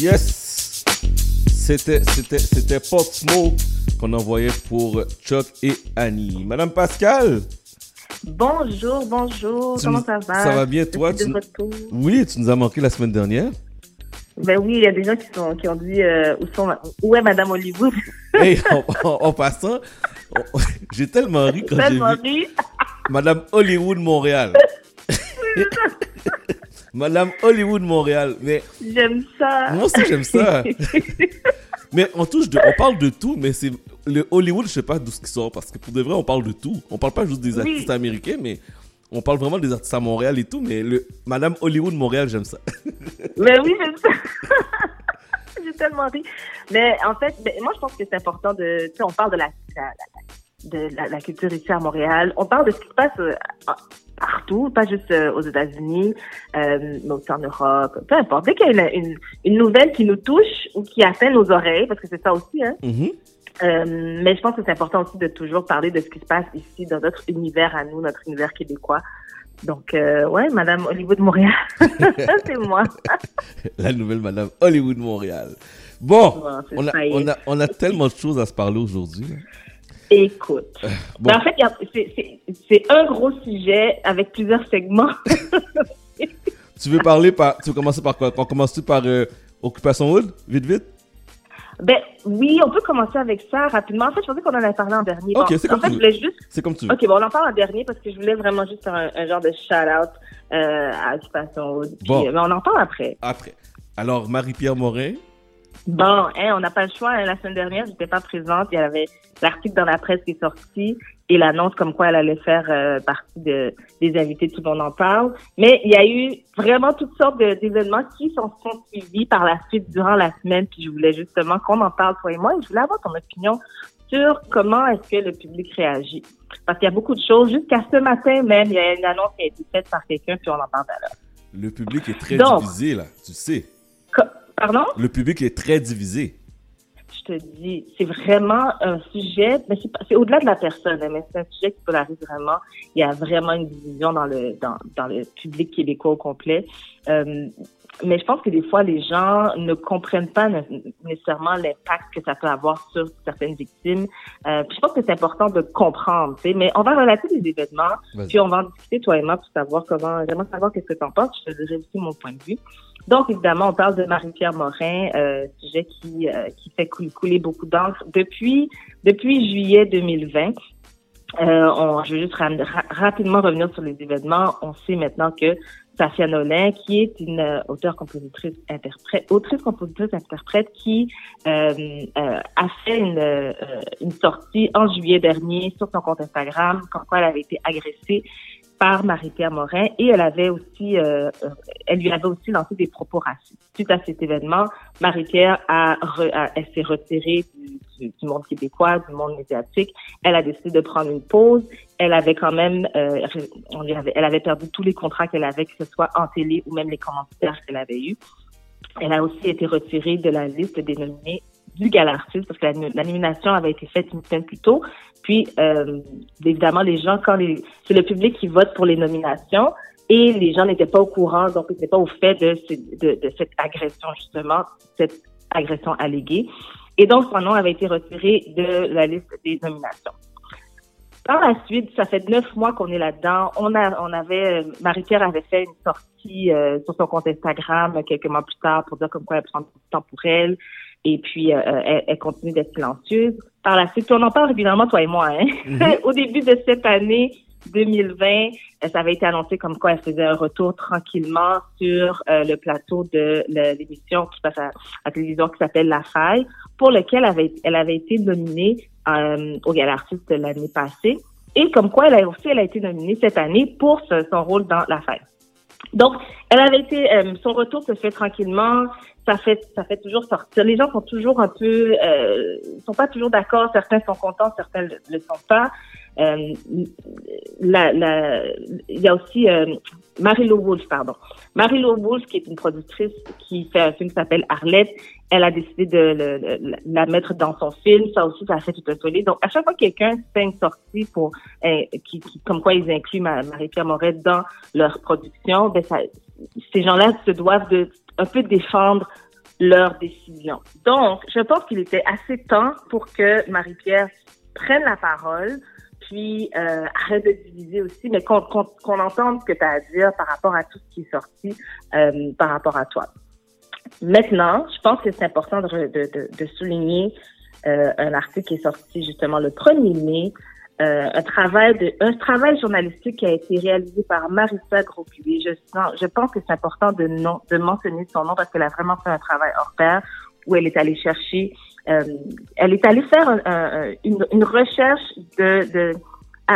Yes! C'était, c'était, c'était Pop Smoke qu'on envoyait pour Chuck et Annie. Madame Pascal! Bonjour, bonjour, Tu comment ça va? ça va bien, toi, tu-. Oui, tu nous as manqué la semaine dernière. Ben oui, il y a des gens qui, sont, qui ont dit euh, où, sont, où est Madame Hollywood? Hey, en, en- en passant, j'ai tellement ri quand j'ai vu ri. Madame Hollywood Montréal. Madame Hollywood Montréal. Mais J'aime ça. moi aussi, j'aime ça. Mais on touche de, on parle de tout, mais c'est le Hollywood, je sais pas d'où ce qui sort parce que pour de vrai, on parle de tout. On parle pas juste des Oui. artistes américains, mais on parle vraiment des artistes à Montréal et tout. Mais le Madame Hollywood Montréal, j'aime ça. Ben oui, j'aime ça. J'ai tellement ri. Mais en fait, moi, je pense que c'est important de. Tu sais, on parle de la, la- la- de la, la culture ici à Montréal. On parle de ce qui se passe euh, partout, pas juste euh, aux États-Unis, euh, mais aussi en Europe. Peu importe. Dès qu'il y a une, une, nouvelle qui nous touche ou qui atteint nos oreilles, parce que c'est ça aussi, hein. Mhm. Euh, mais je pense que c'est important aussi de toujours parler de ce qui se passe ici dans notre univers à nous, notre univers québécois. Donc, euh, ouais, Madame Hollywood Montréal, c'est moi. La nouvelle Madame Hollywood Montréal. Bon, on a, on, a, on a tellement de choses à se parler aujourd'hui. Écoute. Bon, Ben, en fait, c'est- un gros sujet avec plusieurs segments. tu veux parler par. Tu veux commencer par quoi? On commence par euh, Occupation Wood Vite, vite? Ben oui, on peut commencer avec ça rapidement. En fait, je pensais qu'on en avait parlé en dernier. Ok, Bon, c'est comme fait, tu veux. voulais juste. C'est comme tu veux. Ok, bon, on en parle en dernier parce que je voulais vraiment juste faire un, un genre de shout-out euh, à Occupation Hood. Puis, Bon. euh, mais on en parle après. Après. Alors, Marie-Pierre Morin. Bon, hein, on n'a pas le choix. hein. La semaine dernière, j'étais pas présente. Il y avait l'article dans la presse qui est sorti et l'annonce comme quoi elle allait faire euh, partie de, des invités, tout le monde en parle. Mais il y a eu vraiment toutes sortes d'événements qui sont, sont suivis par la suite durant la semaine. Puis je voulais justement qu'on en parle, toi et moi. Et je voulais avoir ton opinion sur comment est-ce que le public réagit. Parce qu'il y a beaucoup de choses. Jusqu'à ce matin même, il y a une annonce qui a été faite par quelqu'un, puis on en parle alors. Le public est très Donc. divisé, là. Tu sais. Pardon? Le public est très divisé. je te dis, c'est vraiment un sujet, mais c'est au-delà de la personne, hein, mais c'est un sujet qui polarise vraiment. Il y a vraiment une division dans le dans, dans le public québécois au complet. Euh, mais je pense que des fois, les gens ne comprennent pas né- nécessairement l'impact que ça peut avoir sur certaines victimes. Euh, puis je pense que c'est important de comprendre, tu sais. Mais on va relater les événements, puis on va en discuter toi et moi pour savoir comment, vraiment savoir qu'est-ce que tu en penses. Je te dirai aussi mon point de vue. Donc, évidemment, on parle de Marie-Pierre Morin, euh, sujet qui, euh, qui fait cou- couler beaucoup d'encre depuis, depuis juillet 2020. Euh, on, je vais juste ra- rapidement revenir sur les événements. On sait maintenant que Safia Nolin, qui est une euh, auteure, compositrice, interprète, autrice, compositrice, interprète, qui euh, euh, a fait une, sortie en juillet dernier sur son compte Instagram, comme elle avait été agressée par Marie-Pierre Morin et elle avait aussi, elle lui avait aussi lancé des propos racistes. Suite à cet événement, Marie-Pierre a, re- a- elle s'est retirée du, du- monde québécois, du monde médiatique. Elle a décidé de prendre une pause. Elle avait quand même, euh, on avait, elle avait perdu tous les contrats qu'elle avait, que ce soit en télé ou même les commentaires qu'elle avait eus. Elle a aussi été retirée de la liste des nominés du Gala Artiste parce que la, nomination avait été faite une semaine plus tôt. Puis, euh, évidemment, les gens, quand c'est le public qui vote pour les nominations et les gens n'étaient pas au courant, donc ils n'étaient pas au fait de, de cette agression, justement, cette agression alléguée. Et donc, son nom avait été retiré de la liste des nominations. Par la suite, ça fait neuf mois qu'on est là-dedans. On a, on avait, euh, Marie-Pierre avait fait une sortie euh, sur son compte Instagram euh, quelques mois plus tard pour dire comme quoi elle prend du temps pour elle. Et puis, euh, elle, elle continue d'être silencieuse. Par la suite, on en parle régulièrement, toi et moi. Hein? Mhm. Au début de cette année 2020, euh, ça avait été annoncé comme quoi elle faisait un retour tranquillement sur euh, le plateau de l'émission qui passe à, à la télévision qui s'appelle La Faille, pour lequel elle avait, été nominée euh, au Gala Artiste l'année passée. Et comme quoi, elle a aussi elle a été nominée cette année pour son rôle dans La Faille. Donc, elle avait été, euh, son retour se fait tranquillement. Ça fait, ça fait toujours sortir. Les gens sont toujours un peu, euh, sont pas toujours d'accord. Certains sont contents, certains le, le sont pas. Euh, il y a aussi euh, Marie-Lo Wolfe, pardon. Marie-Lo Wolfe, qui est une productrice qui fait un film qui s'appelle Arlette, elle a décidé de la mettre dans son film. Ça aussi, ça a fait tout un tollé. Donc, à chaque fois que quelqu'un fait une sortie pour, euh, qui, comme quoi ils incluent Ma- Marie-Pierre Moret dans leur production, ben ces gens-là se doivent de un peu défendre leur décision. Donc, je pense qu'il était assez temps pour que Marie-Pierre prenne la parole, puis euh, arrête de diviser aussi, mais qu'on entende ce que tu as à dire par rapport à tout ce qui est sorti euh, par rapport à toi. Maintenant, je pense que c'est important de, de, de, souligner euh, un article qui est sorti justement le 1er mai, euh, un travail de un travail journalistique qui a été réalisé par Marissa Grosculier. Je je pense que c'est important de non, de mentionner son nom parce qu'elle a vraiment fait un travail hors pair où elle est allée chercher, euh, elle est allée faire une, recherche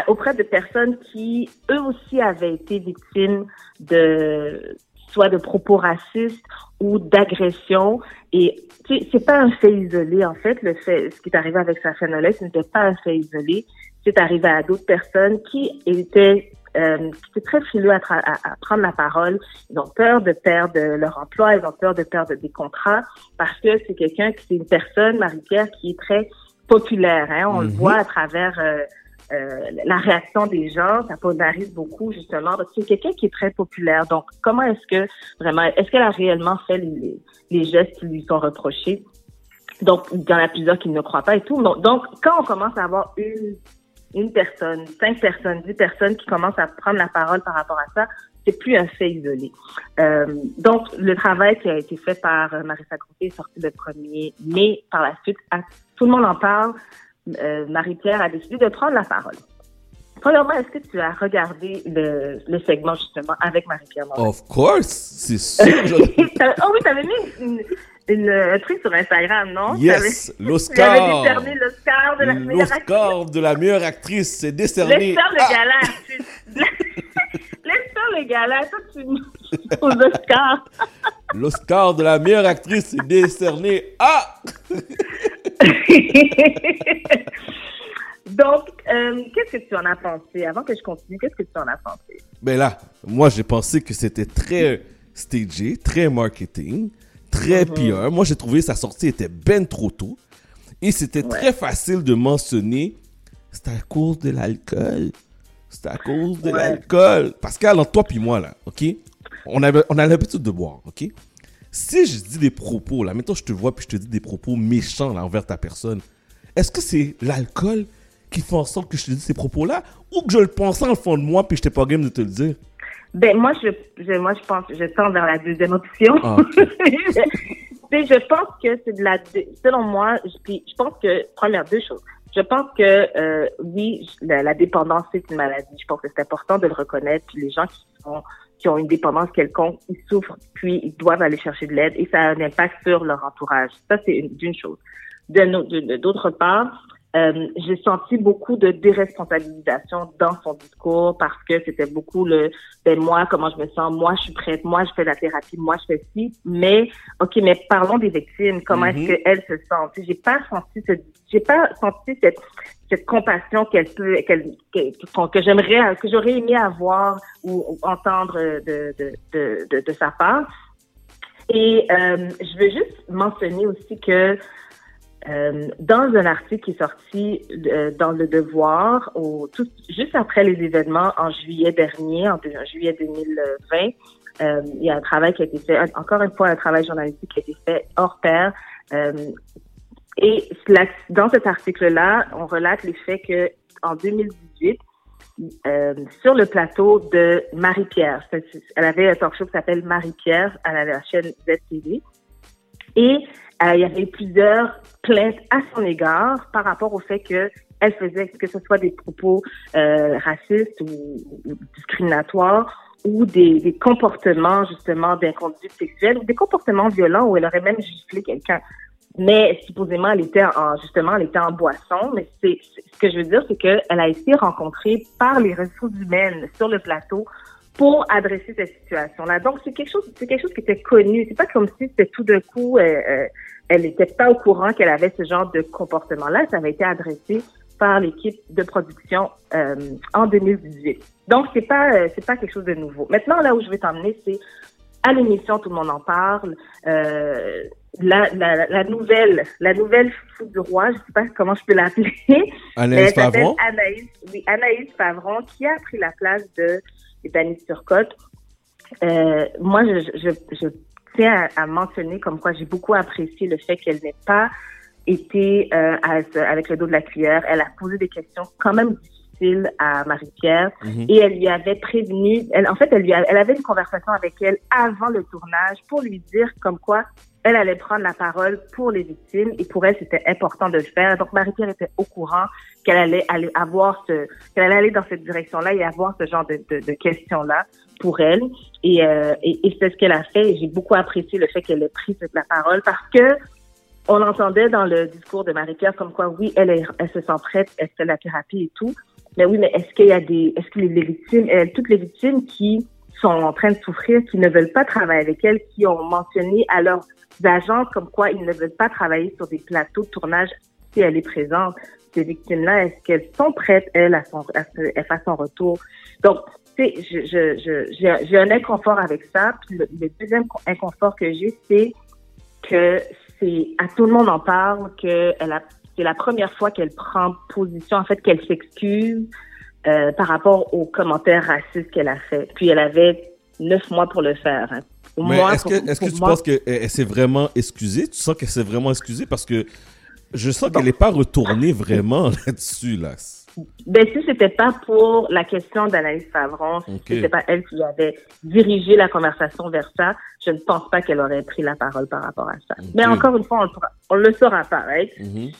auprès de personnes qui eux aussi avaient été victimes de soit de propos racistes ou d'agression. Et c'est pas un fait isolé, en fait, le fait, ce qui est arrivé avec Safia ce n'était pas un fait isolé. C'est arrivé à d'autres personnes qui étaient euh, qui très frileux à, à, prendre la parole. Ils ont peur de perdre leur emploi, ils ont peur de perdre des contrats parce que c'est quelqu'un, c'est une personne, Marie-Pierre, qui est très populaire. Hein? On le mm-hmm. voit à travers euh, euh, la réaction des gens, ça polarise beaucoup justement parce que c'est quelqu'un qui est très populaire. Donc, comment est-ce que vraiment, est-ce qu'elle a réellement fait les, les, gestes qui lui sont reprochés? Donc, il y en a plusieurs qui ne croient pas et tout. Donc, quand on commence à avoir une une personne, cinq personnes, dix personnes qui commencent à prendre la parole par rapport à ça, c'est plus un fait isolé. Euh, donc, le travail qui a été fait par Marissa Groupé est sorti le 1er mai. Par la suite, tout le monde en parle. Euh, Marie-Pierre a décidé de prendre la parole. Premièrement, est-ce que tu as regardé le, le segment justement avec Marie-Pierre Of course, c'est sûr. oh oui, t'avais mis une, une, un truc sur Instagram, non? Yes, l'Oscar. décerné l'Oscar de la meilleure actrice. L'Oscar de la meilleure actrice, c'est décerné. Le ah. gala. Laisse faire le gala, toi tu aux Oscars. L'Oscar de la meilleure actrice est décerné à... Donc, euh, qu'est-ce que tu en as pensé? Avant que je continue, qu'est-ce que tu en as pensé? Ben là, moi, j'ai pensé que c'était très stagé, très marketing, très mhm. pire. Moi, j'ai trouvé sa sortie était ben trop tôt. Et c'était très facile de mentionner c'est à cause de l'alcool. C'est à cause de l'alcool. Pascal, entre toi puis moi, là, OK? On, avait, on a l'habitude de boire, OK? Si je dis des propos, là, maintenant je te vois puis je te dis des propos méchants là, envers ta personne, est-ce que c'est l'alcool qui fait en sorte que je te dis ces propos-là ou que je le pensais en fond de moi puis je t'ai pas game de te le dire? Ben, moi, je, je, moi, je pense, je tends vers la deuxième option. Ah, je pense que c'est de la, selon moi, je, je pense que, première, deux choses. Je pense que, euh, oui, la, dépendance, c'est une maladie. Je pense que c'est important de le reconnaître. Puis les gens qui sont, qui ont une dépendance quelconque, ils souffrent, puis ils doivent aller chercher de l'aide et ça a un impact sur leur entourage. Ça, c'est d'une chose. D'autre part, euh, j'ai senti beaucoup de déresponsabilisation dans son discours parce que c'était beaucoup le ben moi comment je me sens moi je suis prête moi je fais la thérapie moi je fais ci. Mais ok mais parlons des victimes. Comment est-ce mm-hmm. qu'elles se sentent? J'ai pas senti ce j'ai pas senti cette cette compassion qu'elle peut qu'elle que, que j'aimerais que j'aurais aimé avoir ou, entendre de de, de de, de sa part. Et euh, je veux juste mentionner aussi que euh, dans un article qui est sorti euh, dans Le Devoir, au, tout, juste après les événements en juillet dernier, en, juillet 2020, euh, il y a un travail qui a été fait, encore une fois, un travail journalistique qui a été fait hors pair. Euh, et dans cet article-là, on relate les faits que en 2018, euh, sur le plateau de Marie-Pierre, elle avait un talk show qui s'appelle Marie-Pierre à la chaîne ZTV. Et euh, il y avait plusieurs plaintes à son égard par rapport au fait que elle faisait que ce soit des propos euh, racistes ou, discriminatoires ou des, des comportements justement d'inconduite sexuelle ou des comportements violents où elle aurait même giflé quelqu'un. Mais supposément, elle était en, justement, elle était en boisson. Mais c'est, ce que je veux dire, c'est qu'elle a été rencontrée par les ressources humaines sur le plateau pour adresser cette situation-là. Donc, c'est quelque chose, c'est quelque chose qui était connu. C'est pas comme si c'était tout d'un coup, euh, euh elle n'était pas au courant qu'elle avait ce genre de comportement-là. Ça avait été adressé par l'équipe de production euh, en 2018. Donc, c'est pas, euh, c'est pas quelque chose de nouveau. Maintenant, là où je vais t'emmener, c'est à l'émission, tout le monde en parle. Euh, la, la, la, nouvelle, la nouvelle fou du roi, je sais pas comment je peux l'appeler. Anaïs Favron. Anaïs, oui, Anaïs Favron, qui a pris la place de Dani Turcotte. Euh, moi, je tiens à, mentionner comme quoi j'ai beaucoup apprécié le fait qu'elle n'ait pas été euh, avec le dos de la cuillère. Elle a posé des questions quand même à Marie-Pierre mhm. et elle lui avait prévenu. Elle, en fait, elle, lui elle avait une conversation avec elle avant le tournage pour lui dire comme quoi elle allait prendre la parole pour les victimes et pour elle, c'était important de le faire. Donc, Marie-Pierre était au courant qu'elle allait aller avoir ce, qu'elle allait aller dans cette direction-là et avoir ce genre de, de, de questions-là pour elle. Et, euh, et, et c'est ce qu'elle a fait. Et j'ai beaucoup apprécié le fait qu'elle ait pris la parole parce que on entendait dans le discours de Marie-Pierre comme quoi, oui, elle, est, elle se sent prête, elle fait la thérapie et tout. Mais oui, mais est-ce qu'il y a des, est-ce que les victimes, elles, toutes les victimes qui sont en train de souffrir, qui ne veulent pas travailler avec elle, qui ont mentionné à leurs agents comme quoi ils ne veulent pas travailler sur des plateaux de tournage si elle est présente. Ces victimes-là, est-ce qu'elles sont prêtes, elles, à, faire son retour? Donc, tu sais, j'ai je, je, j'ai un inconfort avec ça. Le, le deuxième inconfort que j'ai, c'est que c'est à tout le monde en parle que elle a c'est la première fois qu'elle prend position, en fait, qu'elle s'excuse euh, par rapport aux commentaires racistes qu'elle a fait. Puis elle avait neuf mois pour le faire. Hein. Mais est-ce que, est-ce que tu penses qu'elle s'est vraiment excusée? Tu sens qu'elle s'est vraiment excusée? Parce que je sens qu'elle n'est pas retournée vraiment là-dessus, là. Ben, si c'était pas pour la question d'Anaïs Favron, si c'était pas elle qui avait dirigé la conversation vers ça, je ne pense pas qu'elle aurait pris la parole par rapport à ça. Mais encore une fois, on, le saura pas, right? Mm-hmm.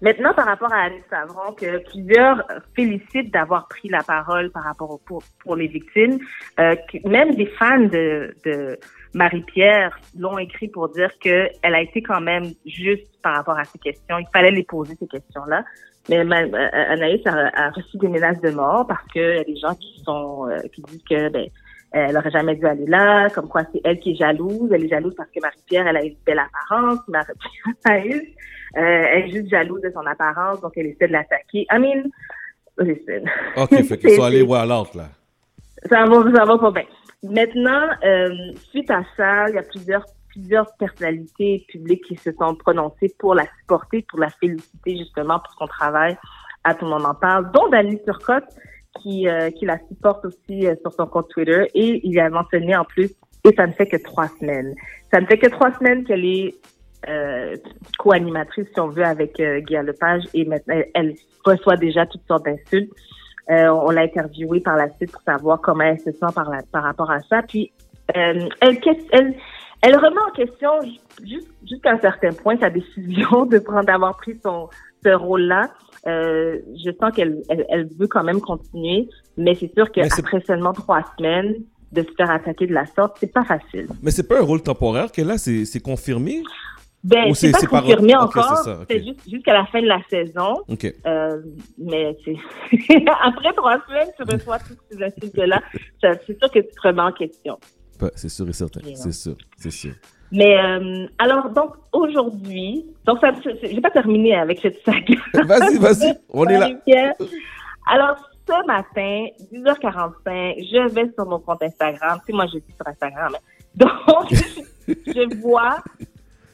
Maintenant, par rapport à Annie Savron, que plusieurs félicitent d'avoir pris la parole par rapport au, pour, pour les victimes, euh, même des fans de, de Marie-Pierre l'ont écrit pour dire qu'elle a été quand même juste par rapport à ces questions. Il fallait les poser, ces questions-là. Mais euh, Anaïs a, reçu des menaces de mort parce qu'il y a des gens qui sont euh, qui disent que ben, elle aurait jamais dû aller là, comme quoi c'est elle qui est jalouse. Elle est jalouse parce que Marie-Pierre, elle a une belle apparence. Marie-Pierre, euh, elle est juste jalouse de son apparence, donc elle essaie de l'attaquer. I mean, listen. OK, fait qu'ils sont allés voir l'autre, là. Ça va, ça va pas bien. Maintenant, euh, suite à ça, il y a plusieurs plusieurs personnalités publiques qui se sont prononcées pour la supporter, pour la féliciter justement pour son travail. À tout le monde en parle, dont Dani Turcotte, qui, euh, qui la supporte aussi euh, sur son compte Twitter. Et il a mentionné en plus, et ça ne fait que trois semaines. Ça ne fait que trois semaines qu'elle est euh, co-animatrice, si on veut, avec euh, Guy Lepage et maintenant elle reçoit déjà toutes sortes d'insultes. Euh, on l'a interviewée par la suite pour savoir comment elle se sent par, la, par rapport à ça. Puis euh, elle, elle, elle remet en question jusqu'à un certain point sa décision de prendre d'avoir pris son ce rôle-là. Euh, je sens qu'elle elle, elle, veut quand même continuer, mais c'est sûr qu'après seulement trois semaines, de se faire attaquer de la sorte, c'est pas facile. Mais c'est pas un rôle temporaire qu'elle a, c'est confirmé? Ben, c'est pas confirmé encore. C'est juste jusqu'à la fin de la saison. Euh, mais après trois semaines, tu reçois toutes ces insultes-là. C'est sûr que tu te remets en question. c'est sûr et certain. C'est sûr, c'est sûr. Mais euh, alors donc aujourd'hui, donc ça, je vais pas terminer avec cette saga. vas-y, vas-y, on est là. Alors ce matin, 10h45, je vais sur mon compte Instagram. Tu sais, moi je suis sur Instagram. Donc je vois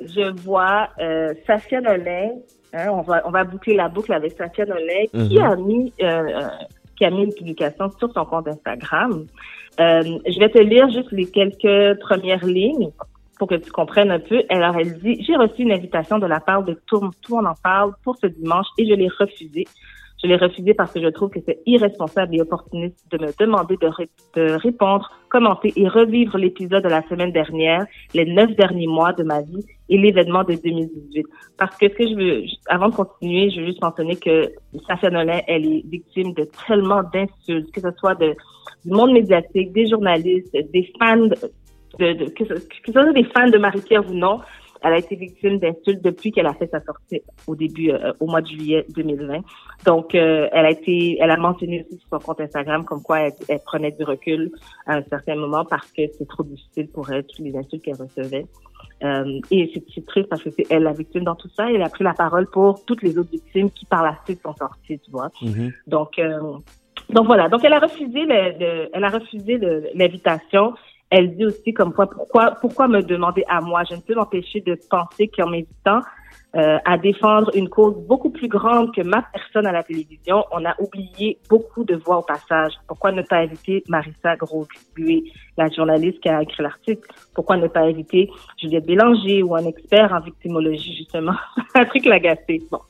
je vois euh, Safia Nolin, hein, on va on va boucler la boucle avec Safia Nolin, qui mhm. a mis euh, euh, qui a mis une publication sur son compte Instagram. Euh, je vais te lire juste les quelques premières lignes pour que tu comprennes un peu. Alors elle dit j'ai reçu une invitation de la part de tout, tout monde en parle pour ce dimanche et je l'ai refusé. Je l'ai refusé parce que je trouve que c'est irresponsable et opportuniste de me demander de, répondre, commenter et revivre l'épisode de la semaine dernière, les neuf derniers mois de ma vie et l'événement de 2018. Parce que ce que je veux, avant de continuer, je veux juste mentionner que Safia Nolin, elle est victime de tellement d'insultes, que ce soit du monde médiatique, des journalistes, des fans de, de, que, ce, que ce soit des fans de Marie-Pierre ou non, elle a été victime d'insultes depuis qu'elle a fait sa sortie au début, euh, au mois de juillet 2020. Donc, euh, elle a été, elle a mentionné aussi sur son compte Instagram comme quoi elle, prenait du recul à un certain moment parce que c'est trop difficile pour elle, toutes les insultes qu'elle recevait. Euh, et c'est triste parce que c'est elle la victime dans tout ça. Elle a pris la parole pour toutes les autres victimes qui par la suite sont sorties, tu vois. Mm-hmm. Donc, donc voilà. Donc elle a refusé le, elle a refusé l'invitation elle dit aussi comme quoi, pourquoi, pourquoi me demander à moi? Je ne peux m'empêcher de penser qu'en m'évitant euh, à défendre une cause beaucoup plus grande que ma personne à la télévision, on a oublié beaucoup de voix au passage. Pourquoi ne pas inviter Marissa gros la journaliste qui a écrit l'article? Pourquoi ne pas inviter Juliette Bélanger ou un expert en victimologie, justement? Patrick Lagacé. Bon.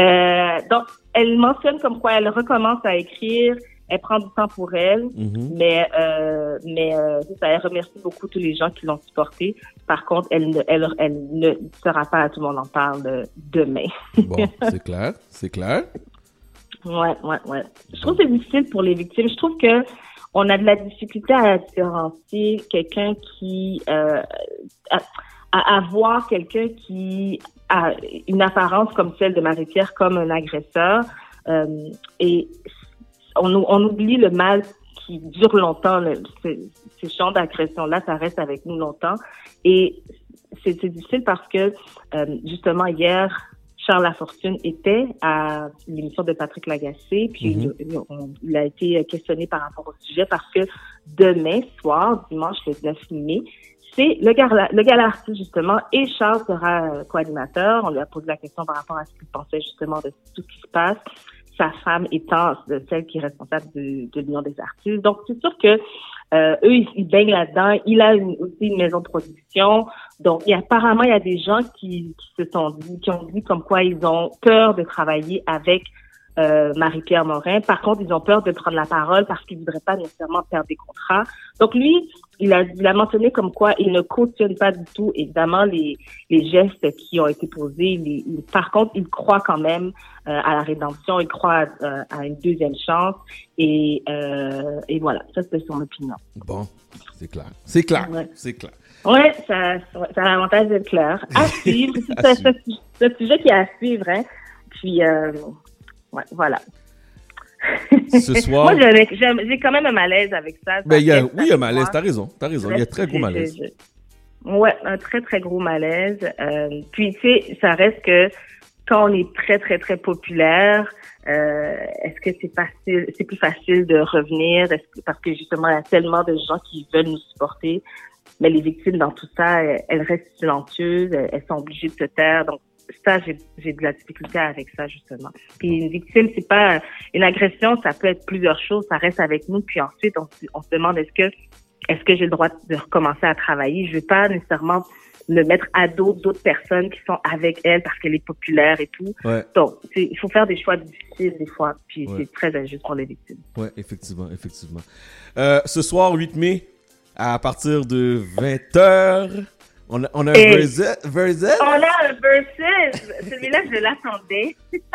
Euh, donc, elle mentionne comme quoi elle recommence à écrire elle prend du temps pour elle, mhm. mais euh, mais euh, ça, elle remercie beaucoup tous les gens qui l'ont supportée. Par contre, elle ne, elle, elle ne sera pas à tout le monde en parle demain. bon, c'est clair, c'est clair. Ouais, ouais, ouais. Je trouve que c'est difficile pour les victimes. Je trouve que on a de la difficulté à différencier quelqu'un qui euh, à, à, voir quelqu'un qui a une apparence comme celle de Marie-Pierre comme un agresseur. Euh, et on, on oublie le mal qui dure longtemps. ces, ces champs d'agression-là, ça reste avec nous longtemps. Et c'est difficile parce que, euh, justement, hier, Charles Lafortune était à l'émission de Patrick Lagacé, puis mm-hmm. il, a été questionné par rapport au sujet parce que demain soir, dimanche le 9 mai, c'est le gala, le gala artiste justement et Charles sera co-animateur. On lui a posé la question par rapport à ce qu'il pensait justement de tout ce qui se passe sa femme étant celle qui est responsable de, de l'Union des artistes. Donc, c'est sûr que euh, eux, ils, baignent là-dedans. Il a aussi une maison de production. Donc, a, apparemment, il y a des gens qui, qui se sont dit, qui ont dit comme quoi ils ont peur de travailler avec euh, Marie-Pierre Morin. Par contre, ils ont peur de prendre la parole parce qu'ils voudraient pas nécessairement perdre des contrats. Donc lui, il a, il a mentionné comme quoi il ne cautionne pas du tout, évidemment, les, les gestes qui ont été posés. par contre, il croit quand même euh, à la rédemption, il croit euh, à une deuxième chance. Et, et voilà, ça c'est son opinion. Bon, c'est clair. C'est clair. C'est clair. Ouais, ça, ça a l'avantage d'être clair. À suivre. c'est un sujet qui est à suivre. Hein. Puis, Ouais, voilà. Ce soir. Moi, j'ai quand même un malaise avec ça. Ben, y a, oui, un malaise, t'as raison, t'as raison. Il y a très gros malaise. Ouais, un très, très gros malaise. Euh, puis, tu sais, ça reste que quand on est très, très, très populaire, euh, est-ce que c'est facile, c'est plus facile de revenir? Parce que justement, il y a tellement de gens qui veulent nous supporter. Mais les victimes dans tout ça, elles restent silencieuses, elles sont obligées de se taire. Donc, ça, j'ai de la difficulté avec ça, justement. Puis une victime, c'est pas une agression, ça peut être plusieurs choses, ça reste avec nous, puis ensuite, on, on se demande est-ce que est-ce que j'ai le droit de recommencer à travailler? Je veux pas nécessairement le mettre à dos d'autres personnes qui sont avec elle parce qu'elle est populaire et tout. Donc, il faut faire des choix difficiles des fois, puis c'est très injuste pour les victimes. Oui, effectivement, effectivement. Euh, ce soir, 8 mai, à partir de 20h, on a, on a un versus, versus? On a un versus. Celui-là, je l'attendais.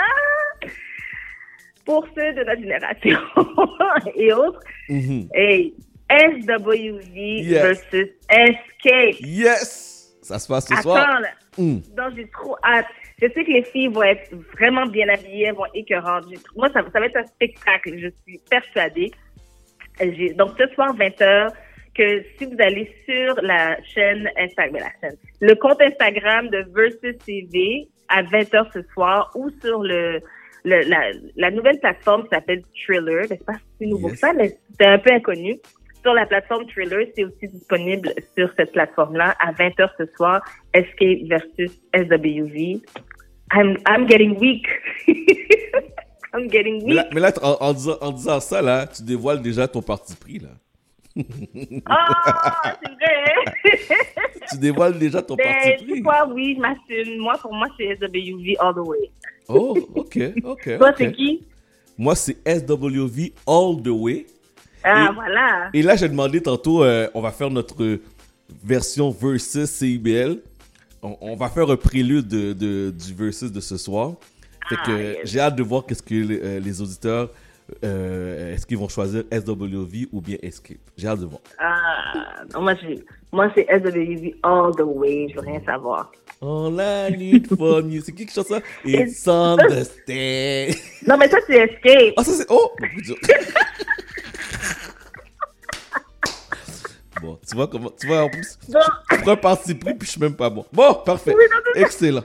Pour ceux de notre génération et autres. Mm Hey, SWV versus Escape. Yes! Ça se passe ce soir. Attends, là. Mm. Donc, j'ai trop hâte. Je sais que les filles vont être vraiment bien habillées, elles vont écœurantes. Moi, ça, ça va être un spectacle, je suis persuadée. Donc, ce soir, 20h, que si vous allez sur la chaîne Instagram, la chaîne, le compte Instagram de Versus TV à 20h ce soir ou sur le, le la, la, nouvelle plateforme qui s'appelle Thriller. Je sais pas si c'est nouveau ça, mais c'est un peu inconnu. Sur la plateforme Thriller, c'est aussi disponible sur cette plateforme-là à 20h ce soir. Escape versus SWV. I'm, I'm getting weak. I'm getting weak. Mais là, en, en, disant, en disant ça, là, tu dévoiles déjà ton parti pris, là. Ah, c'est vrai. tu dévoiles déjà ton ben, parti pris. Quoi, oui, je m'assume. Moi, pour moi, c'est SWV all the way. Oh, ok, ok. Toi, c'est qui? Moi, c'est SWV all the way. Ah, voilà. Et là, j'ai demandé tantôt, euh, on va faire notre version versus CIBL. On, va faire un prélude de, du versus de ce soir. Fait que ah, j'ai hâte de voir qu'est-ce que les, euh, les auditeurs euh, est-ce qu'ils vont choisir SWV ou bien Escape? J'ai hâte de voir. Ah, non, moi, moi c'est SWV all the way. Je veux rien savoir. All I need from you. C'est qui qui chante ça? It's understand. Non, mais ça, c'est Escape. Ah, ça, c'est. Oh Bon, tu vois comment. Tu vois, en plus. Tu prends un parti pris, puis je suis même pas bon. Bon, parfait. Excellent.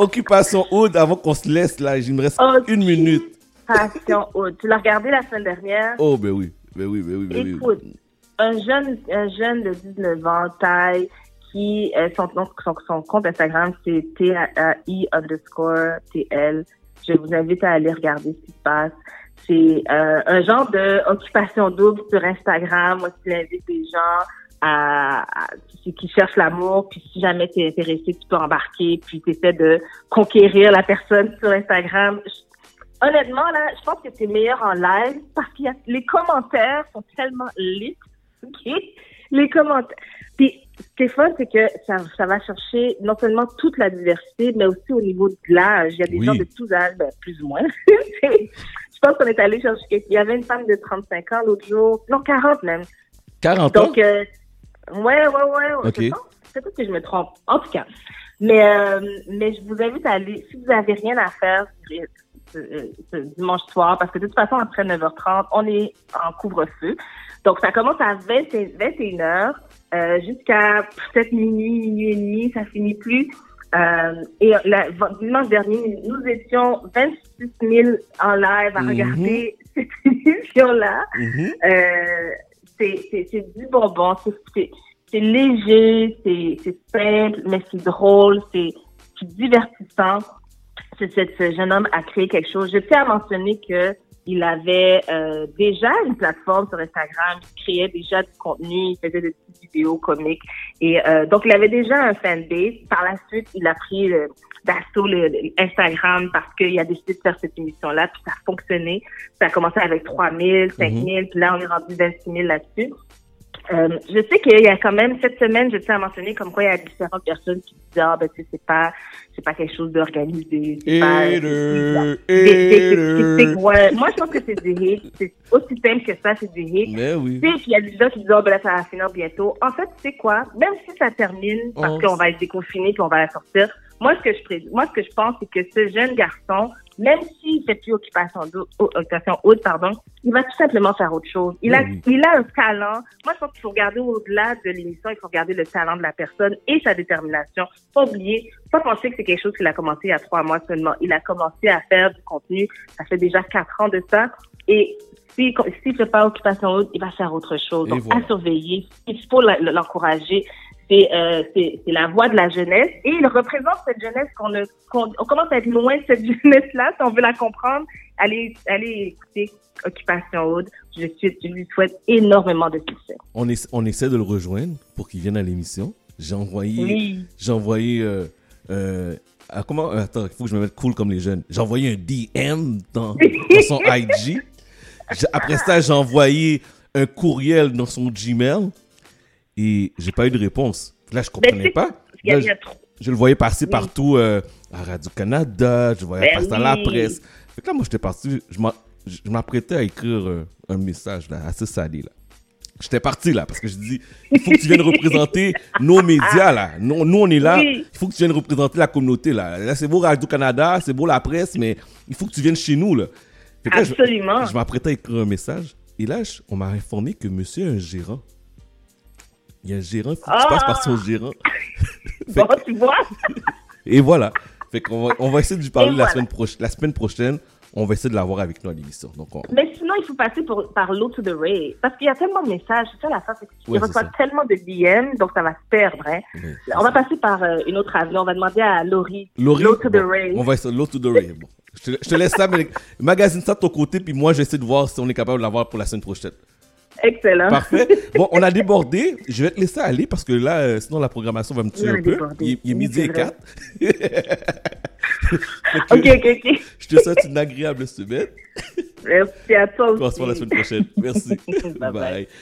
Occupation Aude, avant qu'on se laisse là, il me reste une minute. Occupation Aude. Tu l'as regardé la semaine dernière? Oh, ben oui. Ben oui, ben oui, ben Écoute, un jeune, un jeune de 19 ans, taille, qui, euh, son, son, son, compte Instagram, c'est T-A-I underscore T-L. Je vous invite à aller regarder ce qui se passe. C'est euh, un genre de occupation double sur Instagram. Moi, il invite des gens à, qui cherchent l'amour, puis si jamais tu es intéressé, tu peux embarquer, puis tu essaies de conquérir la personne sur Instagram. honnêtement, là, je pense que c'est meilleur en live parce que les commentaires sont tellement lit. Les commentaires. Puis, ce qui est fun, c'est que ça, ça va chercher non seulement toute la diversité, mais aussi au niveau de l'âge. Il y a des gens de tous âges, ben, plus ou moins. je pense qu'on est allé chercher. Il y avait une femme de 35 ans l'autre jour. Non, 40 même. 40 ans? Donc, euh, ouais, ouais, ouais. Okay. Peut-être que je me trompe. En tout cas. Mais, euh, mais je vous invite à aller, si vous avez rien à faire ce, dimanche soir, parce que de toute façon, après 9h30, on est en couvre-feu. Donc, ça commence à 20, 21h euh, jusqu'à peut-être minuit, minuit et demi, ça finit plus. Euh, et la, dimanche dernier, nous étions 26 000 en live à mhm. regarder cette émission-là. Mhm. euh, c'est du bonbon, c'est léger, c'est simple, mais c'est drôle, c'est divertissant. Ce jeune homme a créé quelque chose. Je tiens à mentionner que il avait euh, déjà une plateforme sur Instagram, il créait déjà du contenu, il faisait des petites vidéos comiques. Et euh, donc, il avait déjà un fanbase. Par la suite, il a pris d'assaut Instagram parce qu'il a décidé de faire cette émission-là, puis ça a fonctionné. Ça a commencé avec 3 000, 5 000, puis là, on est rendu 26 000 là-dessus. Euh, je sais qu'il y a quand même cette semaine, je tiens à mentionner comme quoi il y a différentes personnes qui disent ah ben tu sais c'est pas c'est pas quelque chose d'organisé, c'est pas ouais. Moi je pense que c'est des hits, c'est aussi simple que ça, c'est des hits. Mais oui. Tu sais, il y a des gens qui disent oh ben là ça va finir bientôt. En fait, tu sais quoi, même si ça termine parce qu'on va être déconfiné puis on va la sortir, moi ce que je moi ce que je pense c'est que ce jeune garçon même s'il fait plus occupation, occupation haute, pardon, il va tout simplement faire autre chose. Il a, il a un talent. Moi, je pense qu'il faut regarder au-delà de l'émission, il faut regarder le talent de la personne et sa détermination. Pas oublier, pas penser que c'est quelque chose qu'il a commencé il y a trois mois seulement. Il a commencé à faire du contenu, ça fait déjà quatre ans de ça. Et s'il ne fait pas occupation haute, il va faire autre chose. Donc, à surveiller. Il faut l'encourager euh, c'est la voix de la jeunesse et il représente cette jeunesse qu'on on commence à être loin de cette jeunesse-là si on veut la comprendre. Allez, allez écouter Occupation Aude. Je, suis, je lui souhaite énormément de succès. On, est, on essaie de le rejoindre pour qu'il vienne à l'émission. J'ai envoyé, j'ai envoyé, euh, euh, comment, attends, il faut que je me mette cool comme les jeunes. J'ai envoyé un DM dans, dans son IG. Après ça, j'ai envoyé un courriel dans son Gmail et j'ai pas eu de réponse. Là, je comprenais pas. je, le voyais passer partout euh, à Radio-Canada, je le voyais ben passer à la presse. Fait que là, moi, j'étais parti, je m'apprêtais à écrire euh, un message là, assez salé. Là. J'étais parti là parce que je dis il faut que tu viennes représenter nos médias là. Nous, nous on est là. Il faut que tu viennes représenter la communauté là. Là c'est beau Radio Canada, c'est beau la presse, mais il faut que tu viennes chez nous là. Absolument. je, m'apprêtais à écrire un message et là on m'a informé que Monsieur est un gérant. Il y a un gérant, faut que tu passes par son ah! gérant. bon, tu vois. Et voilà. Fait qu'on va, on va essayer de lui parler la, semaine la semaine prochaine. On va essayer de l'avoir avec nous à l'émission. Donc Mais sinon, il faut passer pour, par l'eau to the ray. Parce qu'il y a tellement de messages. C'est ça la face. Il reçoit tellement de DM, donc ça va se perdre. Hein. on va passer par euh, une autre avenue. On va demander à Laurie. Laurie l'eau to the ray. On va essayer l'eau to the ray. Bon. Je, te, je te laisse ça, mais magazine ça de ton côté, puis moi, j'essaie de voir si on est capable de l'avoir pour la semaine prochaine. Excellent. Parfait. Bon, on a débordé. Je vais te laisser aller parce que là, euh, sinon la programmation va me tuer un peu. Il, est midi et quatre. ok, ok, ok. Je te souhaite une agréable semaine. Merci à toi aussi. On se voit la semaine prochaine. Merci. bye. bye.